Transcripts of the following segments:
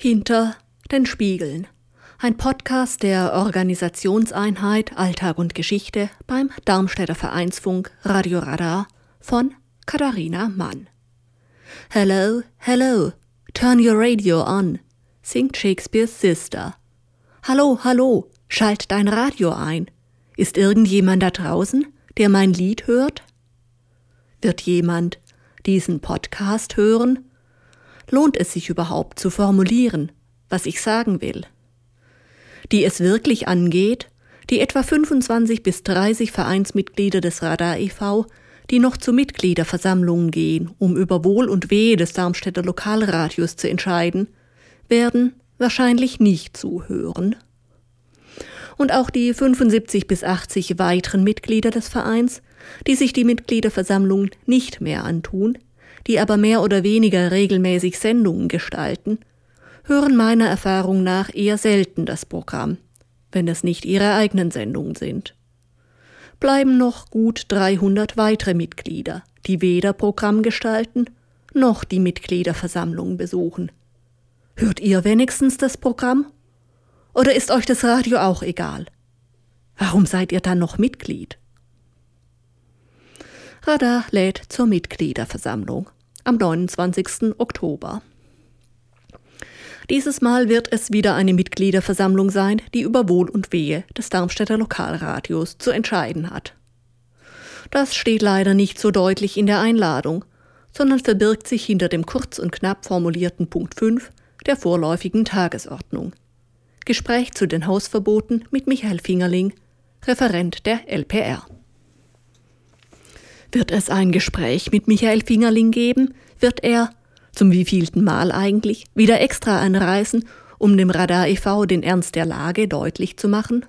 Hinter den Spiegeln. Ein Podcast der Organisationseinheit Alltag und Geschichte beim Darmstädter Vereinsfunk Radio Radar von Katharina Mann. Hello, hello, turn your radio on, singt Shakespeares Sister. Hallo, hallo, schalt dein Radio ein. Ist irgendjemand da draußen, der mein Lied hört? Wird jemand diesen Podcast hören? Lohnt es sich überhaupt zu formulieren, was ich sagen will. Die es wirklich angeht, die etwa 25 bis 30 Vereinsmitglieder des Radar e.V., die noch zu Mitgliederversammlungen gehen, um über Wohl und Wehe des Darmstädter Lokalradios zu entscheiden, werden wahrscheinlich nicht zuhören. Und auch die 75 bis 80 weiteren Mitglieder des Vereins, die sich die Mitgliederversammlung nicht mehr antun, die aber mehr oder weniger regelmäßig Sendungen gestalten, hören meiner Erfahrung nach eher selten das Programm, wenn es nicht ihre eigenen Sendungen sind. Bleiben noch gut 300 weitere Mitglieder, die weder Programm gestalten noch die Mitgliederversammlungen besuchen. Hört ihr wenigstens das Programm? Oder ist euch das Radio auch egal? Warum seid ihr dann noch Mitglied? Radar lädt zur Mitgliederversammlung am 29. Oktober. Dieses Mal wird es wieder eine Mitgliederversammlung sein, die über Wohl und Wehe des Darmstädter Lokalradios zu entscheiden hat. Das steht leider nicht so deutlich in der Einladung, sondern verbirgt sich hinter dem kurz und knapp formulierten Punkt 5 der vorläufigen Tagesordnung. Gespräch zu den Hausverboten mit Michael Fingerling, Referent der LPR. Wird es ein Gespräch mit Michael Fingerling geben? Wird er, zum wievielten Mal eigentlich, wieder extra anreisen, um dem Radar e.V. den Ernst der Lage deutlich zu machen?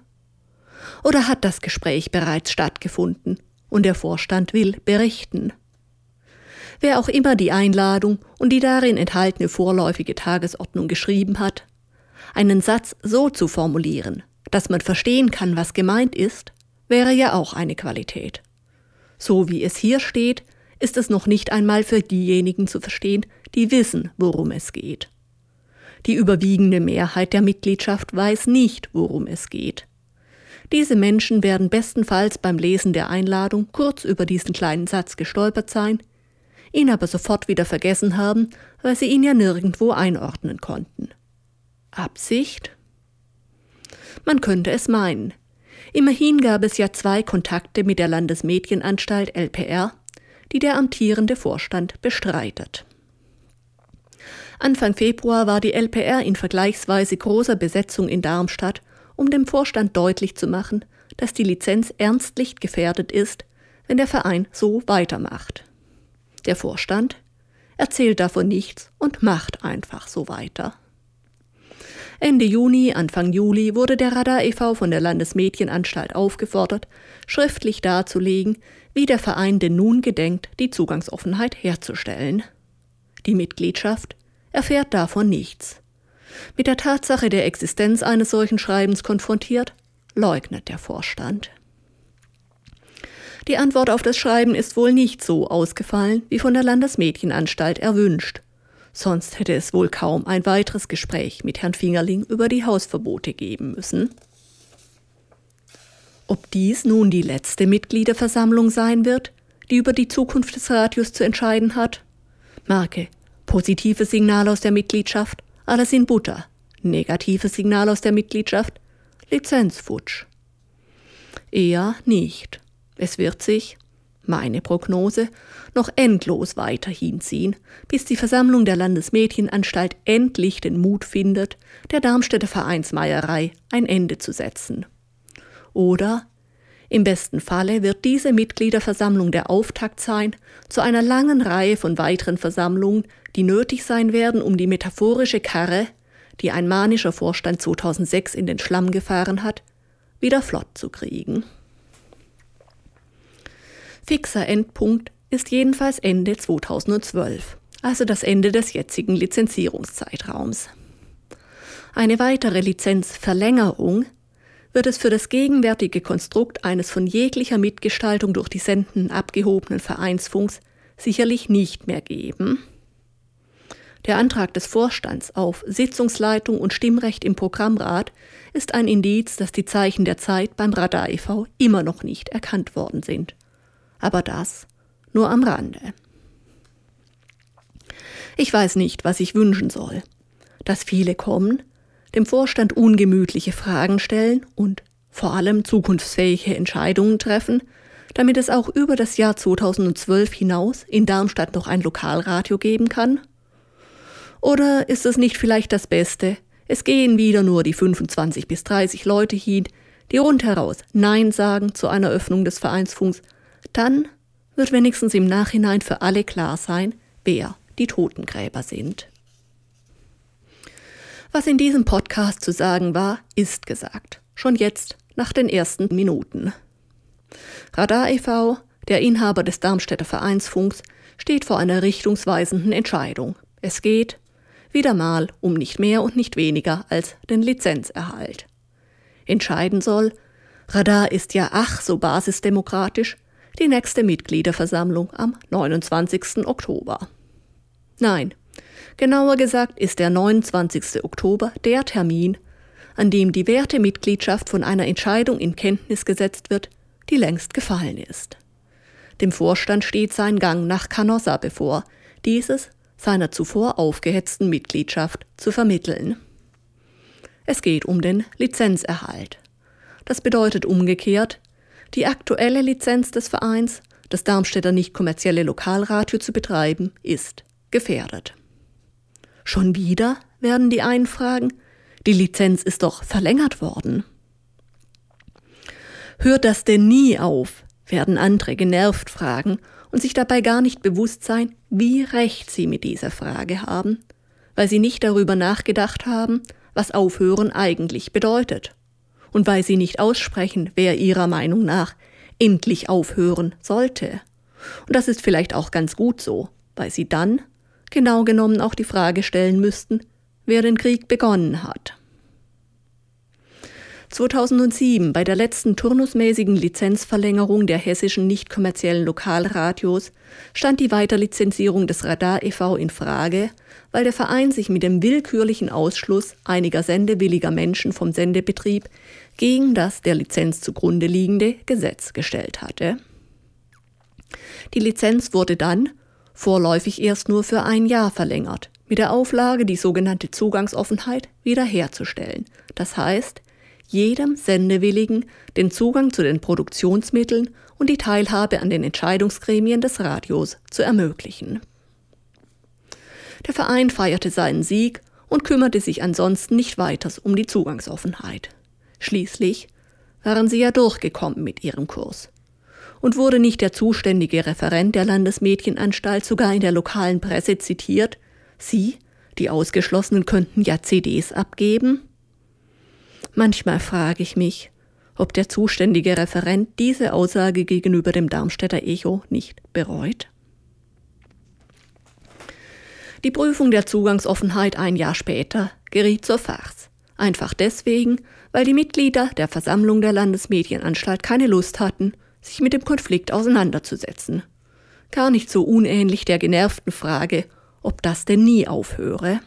Oder hat das Gespräch bereits stattgefunden und der Vorstand will berichten? Wer auch immer die Einladung und die darin enthaltene vorläufige Tagesordnung geschrieben hat, einen Satz so zu formulieren, dass man verstehen kann, was gemeint ist, wäre ja auch eine Qualität. So wie es hier steht, ist es noch nicht einmal für diejenigen zu verstehen, die wissen, worum es geht. Die überwiegende Mehrheit der Mitgliedschaft weiß nicht, worum es geht. Diese Menschen werden bestenfalls beim Lesen der Einladung kurz über diesen kleinen Satz gestolpert sein, ihn aber sofort wieder vergessen haben, weil sie ihn ja nirgendwo einordnen konnten. Absicht? Man könnte es meinen, Immerhin gab es ja zwei Kontakte mit der Landesmedienanstalt LPR, die der amtierende Vorstand bestreitet. Anfang Februar war die LPR in vergleichsweise großer Besetzung in Darmstadt, um dem Vorstand deutlich zu machen, dass die Lizenz ernstlich gefährdet ist, wenn der Verein so weitermacht. Der Vorstand erzählt davon nichts und macht einfach so weiter. Ende Juni, Anfang Juli wurde der Radar e.V. von der Landesmedienanstalt aufgefordert, schriftlich darzulegen, wie der Verein denn nun gedenkt, die Zugangsoffenheit herzustellen. Die Mitgliedschaft erfährt davon nichts. Mit der Tatsache der Existenz eines solchen Schreibens konfrontiert, leugnet der Vorstand. Die Antwort auf das Schreiben ist wohl nicht so ausgefallen, wie von der Landesmedienanstalt erwünscht. Sonst hätte es wohl kaum ein weiteres Gespräch mit Herrn Fingerling über die Hausverbote geben müssen. Ob dies nun die letzte Mitgliederversammlung sein wird, die über die Zukunft des Radios zu entscheiden hat? Marke. Positives Signal aus der Mitgliedschaft, alles in Butter. Negatives Signal aus der Mitgliedschaft, Lizenzfutsch. Eher nicht. Es wird sich, meine Prognose, noch endlos weiter hinziehen, bis die Versammlung der Landesmädchenanstalt endlich den Mut findet, der Darmstädter Vereinsmeierei ein Ende zu setzen. Oder im besten Falle wird diese Mitgliederversammlung der Auftakt sein zu einer langen Reihe von weiteren Versammlungen, die nötig sein werden, um die metaphorische Karre, die ein manischer Vorstand 2006 in den Schlamm gefahren hat, wieder flott zu kriegen. Fixer Endpunkt ist jedenfalls Ende 2012, also das Ende des jetzigen Lizenzierungszeitraums. Eine weitere Lizenzverlängerung wird es für das gegenwärtige Konstrukt eines von jeglicher Mitgestaltung durch die Senden abgehobenen Vereinsfunks sicherlich nicht mehr geben. Der Antrag des Vorstands auf Sitzungsleitung und Stimmrecht im Programmrat ist ein Indiz, dass die Zeichen der Zeit beim Radar e.V. immer noch nicht erkannt worden sind. Aber das nur am Rande. Ich weiß nicht, was ich wünschen soll. Dass viele kommen, dem Vorstand ungemütliche Fragen stellen und vor allem zukunftsfähige Entscheidungen treffen, damit es auch über das Jahr 2012 hinaus in Darmstadt noch ein Lokalradio geben kann? Oder ist es nicht vielleicht das Beste, es gehen wieder nur die 25 bis 30 Leute hin, die rundheraus Nein sagen zu einer Öffnung des Vereinsfunks, dann wird wenigstens im Nachhinein für alle klar sein, wer die Totengräber sind. Was in diesem Podcast zu sagen war, ist gesagt. Schon jetzt, nach den ersten Minuten. Radar e.V., der Inhaber des Darmstädter Vereinsfunks, steht vor einer richtungsweisenden Entscheidung. Es geht wieder mal um nicht mehr und nicht weniger als den Lizenzerhalt. Entscheiden soll, Radar ist ja ach so basisdemokratisch, die nächste Mitgliederversammlung am 29. Oktober. Nein, genauer gesagt ist der 29. Oktober der Termin, an dem die Wertemitgliedschaft von einer Entscheidung in Kenntnis gesetzt wird, die längst gefallen ist. Dem Vorstand steht sein Gang nach Canossa bevor, dieses seiner zuvor aufgehetzten Mitgliedschaft zu vermitteln. Es geht um den Lizenzerhalt. Das bedeutet umgekehrt, die aktuelle Lizenz des Vereins, das Darmstädter nicht kommerzielle Lokalradio zu betreiben, ist gefährdet. Schon wieder, werden die einen fragen, die Lizenz ist doch verlängert worden. Hört das denn nie auf? werden andere genervt fragen und sich dabei gar nicht bewusst sein, wie recht sie mit dieser Frage haben, weil sie nicht darüber nachgedacht haben, was Aufhören eigentlich bedeutet und weil sie nicht aussprechen, wer ihrer Meinung nach endlich aufhören sollte. Und das ist vielleicht auch ganz gut so, weil sie dann genau genommen auch die Frage stellen müssten, wer den Krieg begonnen hat. 2007 bei der letzten turnusmäßigen Lizenzverlängerung der hessischen nicht kommerziellen Lokalradios stand die Weiterlizenzierung des Radar e.V. in Frage, weil der Verein sich mit dem willkürlichen Ausschluss einiger sendewilliger Menschen vom Sendebetrieb gegen das der Lizenz zugrunde liegende Gesetz gestellt hatte. Die Lizenz wurde dann vorläufig erst nur für ein Jahr verlängert, mit der Auflage, die sogenannte Zugangsoffenheit wiederherzustellen. Das heißt, jedem Sendewilligen den Zugang zu den Produktionsmitteln und die Teilhabe an den Entscheidungsgremien des Radios zu ermöglichen. Der Verein feierte seinen Sieg und kümmerte sich ansonsten nicht weiters um die Zugangsoffenheit. Schließlich waren sie ja durchgekommen mit ihrem Kurs. Und wurde nicht der zuständige Referent der Landesmädchenanstalt sogar in der lokalen Presse zitiert, Sie, die Ausgeschlossenen, könnten ja CDs abgeben? Manchmal frage ich mich, ob der zuständige Referent diese Aussage gegenüber dem Darmstädter Echo nicht bereut. Die Prüfung der Zugangsoffenheit ein Jahr später geriet zur Farce. Einfach deswegen, weil die Mitglieder der Versammlung der Landesmedienanstalt keine Lust hatten, sich mit dem Konflikt auseinanderzusetzen. Gar nicht so unähnlich der genervten Frage, ob das denn nie aufhöre.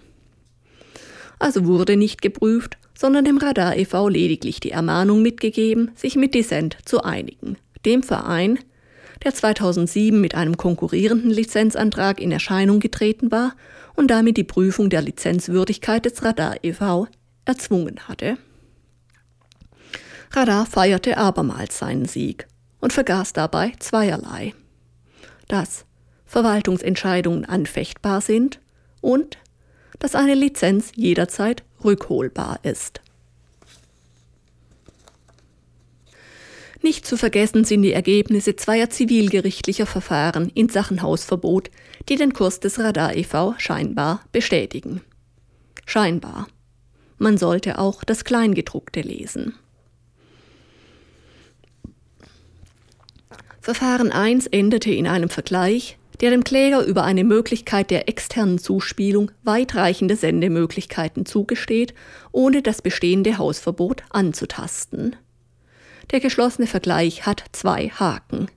Also wurde nicht geprüft, sondern dem Radar e.V. lediglich die Ermahnung mitgegeben, sich mit Dissent zu einigen. Dem Verein, der 2007 mit einem konkurrierenden Lizenzantrag in Erscheinung getreten war und damit die Prüfung der Lizenzwürdigkeit des Radar e.V. erzwungen hatte. Radar feierte abermals seinen Sieg und vergaß dabei zweierlei. Dass Verwaltungsentscheidungen anfechtbar sind und dass eine Lizenz jederzeit rückholbar ist. Nicht zu vergessen sind die Ergebnisse zweier zivilgerichtlicher Verfahren in Sachen Hausverbot, die den Kurs des Radar e.V. scheinbar bestätigen. Scheinbar. Man sollte auch das Kleingedruckte lesen. Verfahren 1 endete in einem Vergleich, der dem Kläger über eine Möglichkeit der externen Zuspielung weitreichende Sendemöglichkeiten zugesteht, ohne das bestehende Hausverbot anzutasten. Der geschlossene Vergleich hat zwei Haken.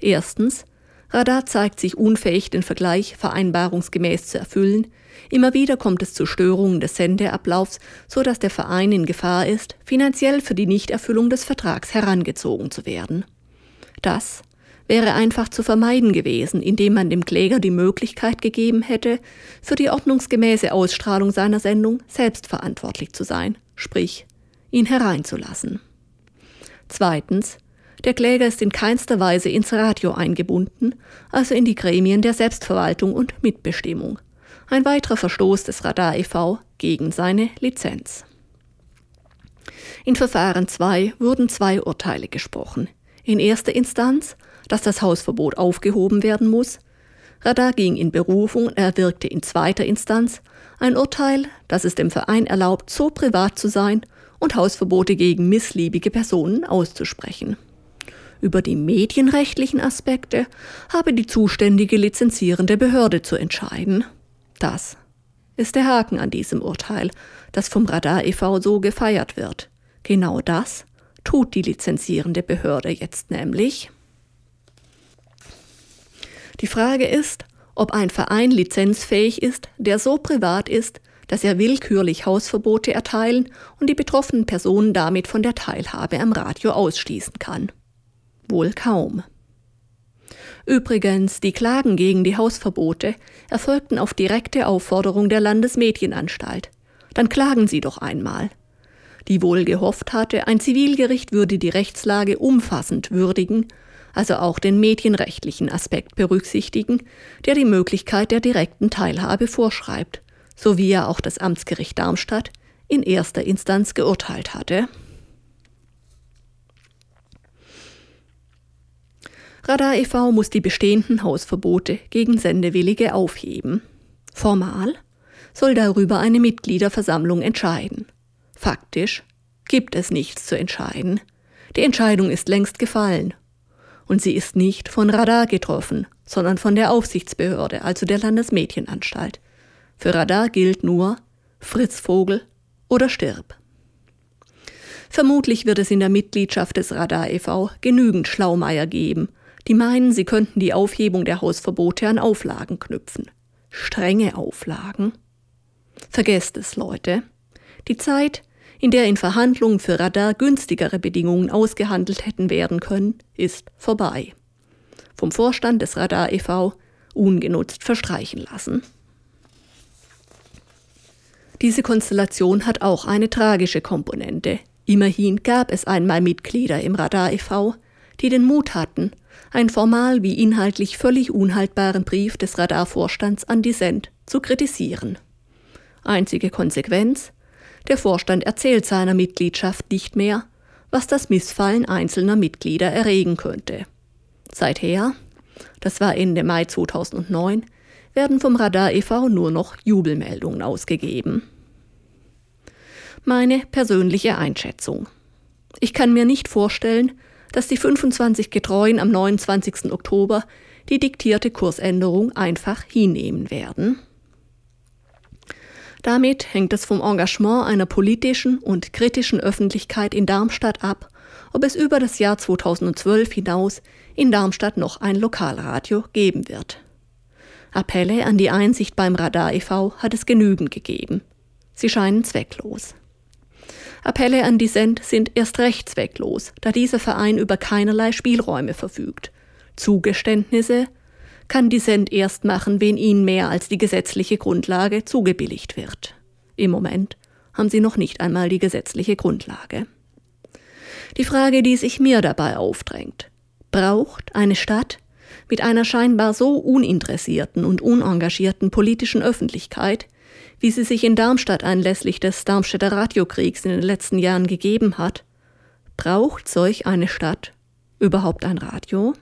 Erstens, Radar zeigt sich unfähig, den Vergleich vereinbarungsgemäß zu erfüllen. Immer wieder kommt es zu Störungen des Sendeablaufs, so dass der Verein in Gefahr ist, finanziell für die Nichterfüllung des Vertrags herangezogen zu werden. Das wäre einfach zu vermeiden gewesen, indem man dem Kläger die Möglichkeit gegeben hätte, für die ordnungsgemäße Ausstrahlung seiner Sendung selbst verantwortlich zu sein, sprich ihn hereinzulassen. Zweitens, der Kläger ist in keinster Weise ins Radio eingebunden, also in die Gremien der Selbstverwaltung und Mitbestimmung. Ein weiterer Verstoß des Radar e.V. gegen seine Lizenz. In Verfahren 2 wurden zwei Urteile gesprochen. In erster Instanz, dass das Hausverbot aufgehoben werden muss. Radar ging in Berufung und erwirkte in zweiter Instanz ein Urteil, dass es dem Verein erlaubt, so privat zu sein und Hausverbote gegen missliebige Personen auszusprechen. Über die medienrechtlichen Aspekte habe die zuständige lizenzierende Behörde zu entscheiden. Das ist der Haken an diesem Urteil, das vom Radar e.V. so gefeiert wird. Genau das tut die lizenzierende Behörde jetzt nämlich. Die Frage ist, ob ein Verein lizenzfähig ist, der so privat ist, dass er willkürlich Hausverbote erteilen und die betroffenen Personen damit von der Teilhabe am Radio ausschließen kann. Wohl kaum. Übrigens, die Klagen gegen die Hausverbote erfolgten auf direkte Aufforderung der Landesmedienanstalt. Dann klagen Sie doch einmal. Die wohl gehofft hatte, ein Zivilgericht würde die Rechtslage umfassend würdigen, also auch den medienrechtlichen Aspekt berücksichtigen, der die Möglichkeit der direkten Teilhabe vorschreibt, so wie ja auch das Amtsgericht Darmstadt in erster Instanz geurteilt hatte. Radar e.V. muss die bestehenden Hausverbote gegen Sendewillige aufheben. Formal soll darüber eine Mitgliederversammlung entscheiden. Faktisch gibt es nichts zu entscheiden. Die Entscheidung ist längst gefallen. Und sie ist nicht von Radar getroffen, sondern von der Aufsichtsbehörde, also der Landesmedienanstalt. Für Radar gilt nur Fritz Vogel oder stirb. Vermutlich wird es in der Mitgliedschaft des Radar e.V. genügend Schlaumeier geben, die meinen, sie könnten die Aufhebung der Hausverbote an Auflagen knüpfen. Strenge Auflagen. Vergesst es, Leute. Die Zeit, in der in Verhandlungen für Radar günstigere Bedingungen ausgehandelt hätten werden können, ist vorbei. Vom Vorstand des Radar e.V. ungenutzt verstreichen lassen. Diese Konstellation hat auch eine tragische Komponente. Immerhin gab es einmal Mitglieder im Radar e.V., die den Mut hatten, einen formal wie inhaltlich völlig unhaltbaren Brief des Radarvorstands an die Send zu kritisieren. Einzige Konsequenz? Der Vorstand erzählt seiner Mitgliedschaft nicht mehr, was das Missfallen einzelner Mitglieder erregen könnte. Seither, das war Ende Mai 2009, werden vom Radar e.V. nur noch Jubelmeldungen ausgegeben. Meine persönliche Einschätzung. Ich kann mir nicht vorstellen, dass die 25 Getreuen am 29. Oktober die diktierte Kursänderung einfach hinnehmen werden. Damit hängt es vom Engagement einer politischen und kritischen Öffentlichkeit in Darmstadt ab, ob es über das Jahr 2012 hinaus in Darmstadt noch ein Lokalradio geben wird. Appelle an die Einsicht beim Radar e.V. hat es genügend gegeben. Sie scheinen zwecklos. Appelle an die Send sind erst recht zwecklos, da dieser Verein über keinerlei Spielräume verfügt. Zugeständnisse kann die Send erst machen, wenn ihnen mehr als die gesetzliche Grundlage zugebilligt wird. Im Moment haben sie noch nicht einmal die gesetzliche Grundlage. Die Frage, die sich mir dabei aufdrängt, braucht eine Stadt mit einer scheinbar so uninteressierten und unengagierten politischen Öffentlichkeit wie sie sich in Darmstadt anlässlich des Darmstädter Radiokriegs in den letzten Jahren gegeben hat, braucht solch eine Stadt überhaupt ein Radio?